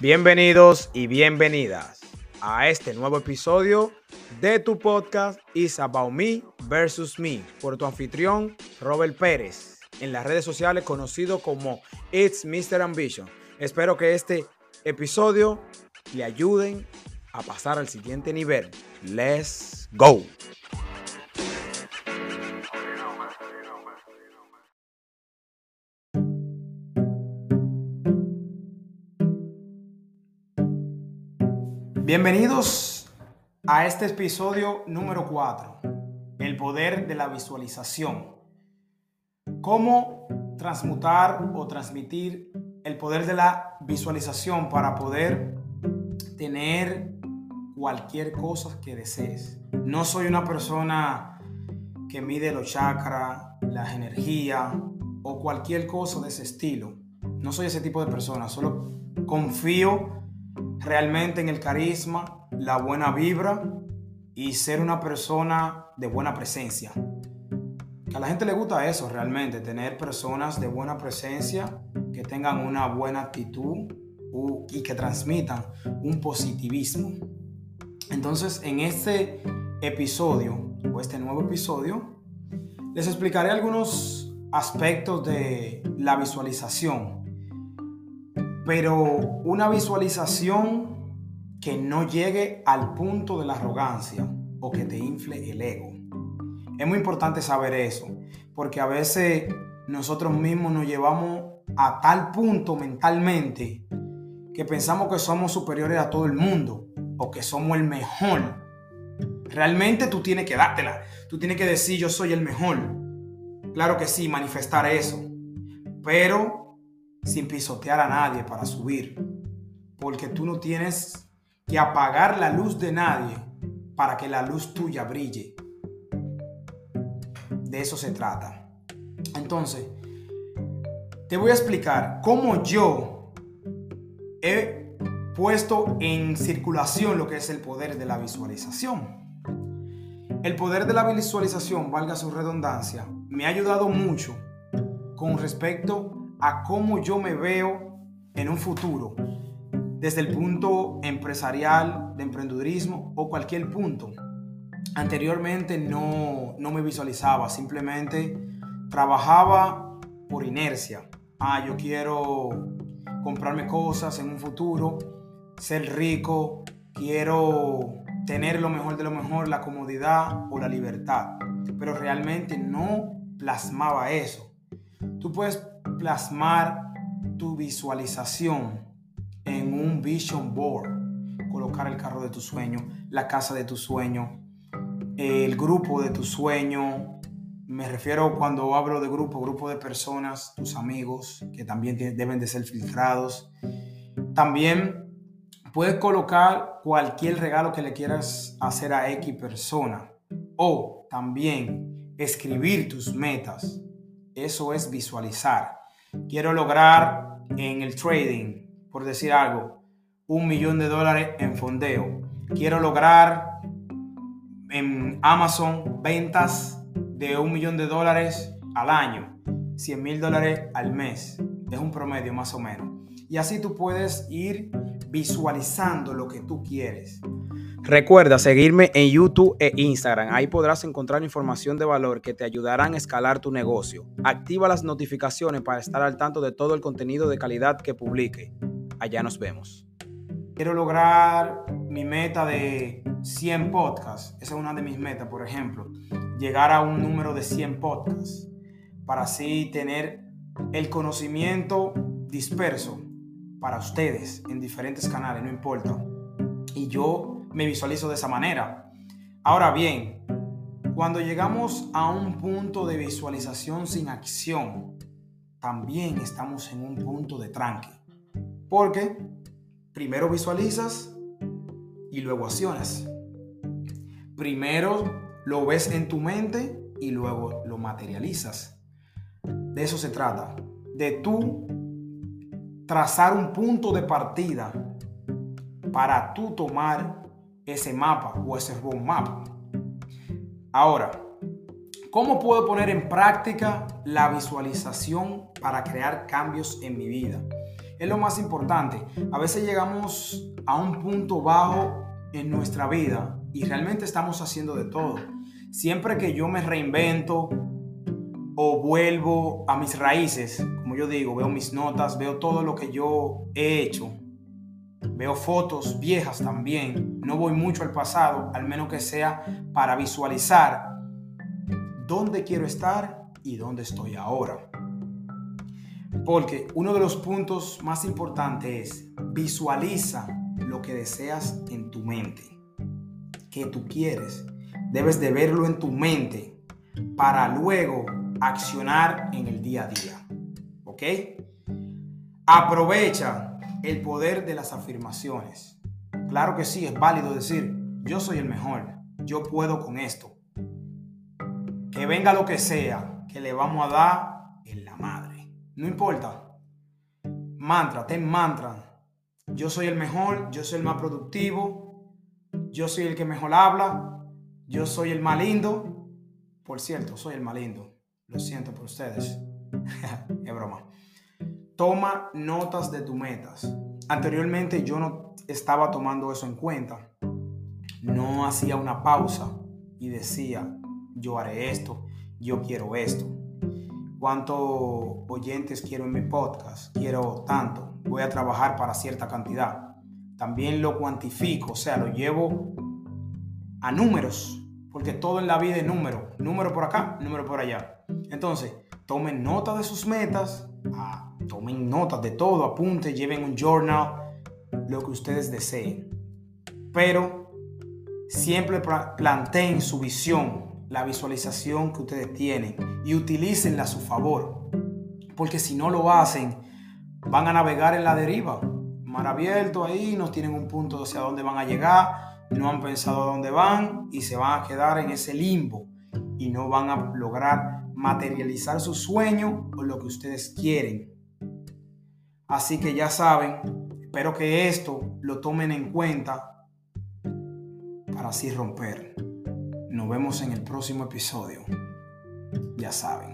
Bienvenidos y bienvenidas a este nuevo episodio de tu podcast Is About Me versus Me por tu anfitrión Robert Pérez en las redes sociales conocido como It's Mr. Ambition. Espero que este episodio le ayuden a pasar al siguiente nivel. Let's go. Bienvenidos a este episodio número 4, el poder de la visualización. ¿Cómo transmutar o transmitir el poder de la visualización para poder tener cualquier cosa que desees? No soy una persona que mide los chakras, las energías o cualquier cosa de ese estilo. No soy ese tipo de persona, solo confío realmente en el carisma, la buena vibra y ser una persona de buena presencia. A la gente le gusta eso realmente, tener personas de buena presencia que tengan una buena actitud y que transmitan un positivismo. Entonces, en este episodio o este nuevo episodio, les explicaré algunos aspectos de la visualización pero una visualización que no llegue al punto de la arrogancia o que te infle el ego. Es muy importante saber eso, porque a veces nosotros mismos nos llevamos a tal punto mentalmente que pensamos que somos superiores a todo el mundo o que somos el mejor. Realmente tú tienes que dártela, tú tienes que decir yo soy el mejor. Claro que sí, manifestar eso. Pero sin pisotear a nadie para subir. Porque tú no tienes que apagar la luz de nadie para que la luz tuya brille. De eso se trata. Entonces, te voy a explicar cómo yo he puesto en circulación lo que es el poder de la visualización. El poder de la visualización, valga su redundancia, me ha ayudado mucho con respecto a cómo yo me veo en un futuro, desde el punto empresarial, de emprendedurismo o cualquier punto. Anteriormente no, no me visualizaba, simplemente trabajaba por inercia. Ah, yo quiero comprarme cosas en un futuro, ser rico, quiero tener lo mejor de lo mejor, la comodidad o la libertad. Pero realmente no plasmaba eso. Tú puedes plasmar tu visualización en un vision board. Colocar el carro de tu sueño, la casa de tu sueño, el grupo de tu sueño. Me refiero cuando hablo de grupo, grupo de personas, tus amigos, que también deben de ser filtrados. También puedes colocar cualquier regalo que le quieras hacer a X persona. O también escribir tus metas. Eso es visualizar quiero lograr en el trading, por decir algo, un millón de dólares en fondeo. Quiero lograr en Amazon ventas de un millón de dólares al año, 100 mil dólares al mes. Es un promedio más o menos. Y así tú puedes ir visualizando lo que tú quieres. Recuerda seguirme en YouTube e Instagram. Ahí podrás encontrar información de valor que te ayudarán a escalar tu negocio. Activa las notificaciones para estar al tanto de todo el contenido de calidad que publique. Allá nos vemos. Quiero lograr mi meta de 100 podcasts. Esa es una de mis metas, por ejemplo. Llegar a un número de 100 podcasts. Para así tener el conocimiento disperso para ustedes en diferentes canales, no importa. Y yo me visualizo de esa manera. Ahora bien, cuando llegamos a un punto de visualización sin acción, también estamos en un punto de tranque. Porque primero visualizas y luego accionas. Primero lo ves en tu mente y luego lo materializas. De eso se trata. De tú trazar un punto de partida para tú tomar ese mapa o ese roadmap. Ahora, ¿Cómo puedo poner en práctica la visualización para crear cambios en mi vida? Es lo más importante. A veces llegamos a un punto bajo en nuestra vida y realmente estamos haciendo de todo. Siempre que yo me reinvento o vuelvo a mis raíces, como yo digo, veo mis notas, veo todo lo que yo he hecho, veo fotos viejas también, no voy mucho al pasado, al menos que sea para visualizar dónde quiero estar y dónde estoy ahora. Porque uno de los puntos más importantes es visualiza lo que deseas en tu mente, que tú quieres. Debes de verlo en tu mente para luego accionar en el día a día. ¿Ok? Aprovecha el poder de las afirmaciones. Claro que sí, es válido decir, yo soy el mejor, yo puedo con esto que venga lo que sea, que le vamos a dar en la madre. No importa. Mantra, ten mantra. Yo soy el mejor, yo soy el más productivo, yo soy el que mejor habla, yo soy el más lindo. Por cierto, soy el más lindo. Lo siento por ustedes. es broma. Toma notas de tus metas. Anteriormente yo no estaba tomando eso en cuenta. No hacía una pausa y decía, yo haré esto, yo quiero esto. ¿Cuántos oyentes quiero en mi podcast? Quiero tanto. Voy a trabajar para cierta cantidad. También lo cuantifico, o sea, lo llevo a números, porque todo en la vida es número. Número por acá, número por allá. Entonces, tomen nota de sus metas, ah, tomen notas de todo, apunten, lleven un journal, lo que ustedes deseen. Pero siempre planteen su visión, la visualización que ustedes tienen y utilícenla a su favor. Porque si no lo hacen, van a navegar en la deriva. Mar abierto ahí, no tienen un punto hacia dónde van a llegar, no han pensado a dónde van y se van a quedar en ese limbo y no van a lograr materializar su sueño o lo que ustedes quieren. Así que ya saben, espero que esto lo tomen en cuenta para así romper. Nos vemos en el próximo episodio. Ya saben.